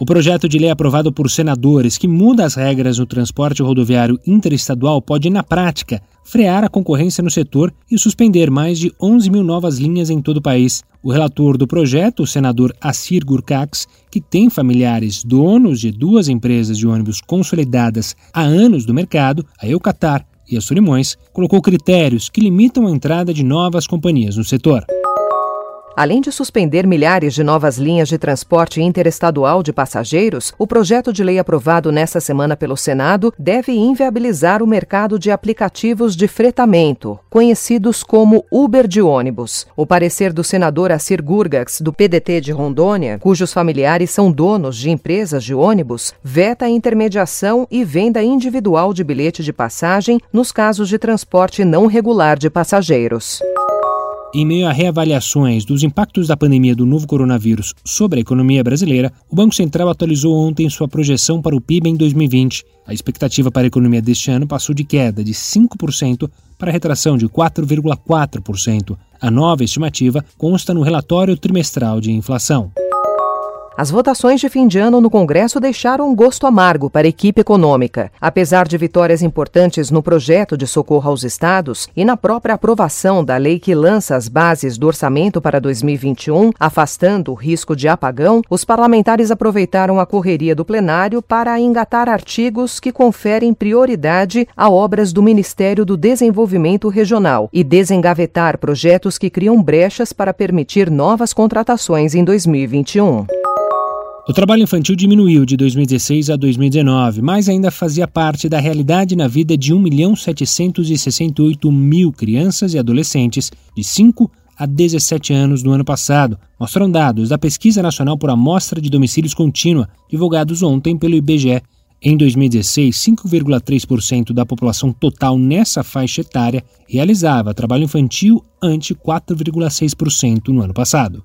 O projeto de lei aprovado por senadores que muda as regras no transporte rodoviário interestadual pode, na prática, frear a concorrência no setor e suspender mais de 11 mil novas linhas em todo o país. O relator do projeto, o senador Assir Gurkax, que tem familiares donos de duas empresas de ônibus consolidadas há anos do mercado, a Eucatar e a Solimões, colocou critérios que limitam a entrada de novas companhias no setor. Além de suspender milhares de novas linhas de transporte interestadual de passageiros, o projeto de lei aprovado nesta semana pelo Senado deve inviabilizar o mercado de aplicativos de fretamento, conhecidos como Uber de ônibus. O parecer do senador Assir Gurgax, do PDT de Rondônia, cujos familiares são donos de empresas de ônibus, veta a intermediação e venda individual de bilhete de passagem nos casos de transporte não regular de passageiros. Em meio a reavaliações dos impactos da pandemia do novo coronavírus sobre a economia brasileira, o Banco Central atualizou ontem sua projeção para o PIB em 2020. A expectativa para a economia deste ano passou de queda de 5% para retração de 4,4%. A nova estimativa consta no relatório trimestral de inflação. As votações de fim de ano no Congresso deixaram um gosto amargo para a equipe econômica. Apesar de vitórias importantes no projeto de socorro aos estados e na própria aprovação da lei que lança as bases do orçamento para 2021, afastando o risco de apagão, os parlamentares aproveitaram a correria do plenário para engatar artigos que conferem prioridade a obras do Ministério do Desenvolvimento Regional e desengavetar projetos que criam brechas para permitir novas contratações em 2021. O trabalho infantil diminuiu de 2016 a 2019, mas ainda fazia parte da realidade na vida de 1 milhão 768 mil crianças e adolescentes de 5 a 17 anos no ano passado, mostram dados da Pesquisa Nacional por Amostra de Domicílios Contínua, divulgados ontem pelo IBGE. Em 2016, 5,3% da população total nessa faixa etária realizava trabalho infantil ante 4,6% no ano passado.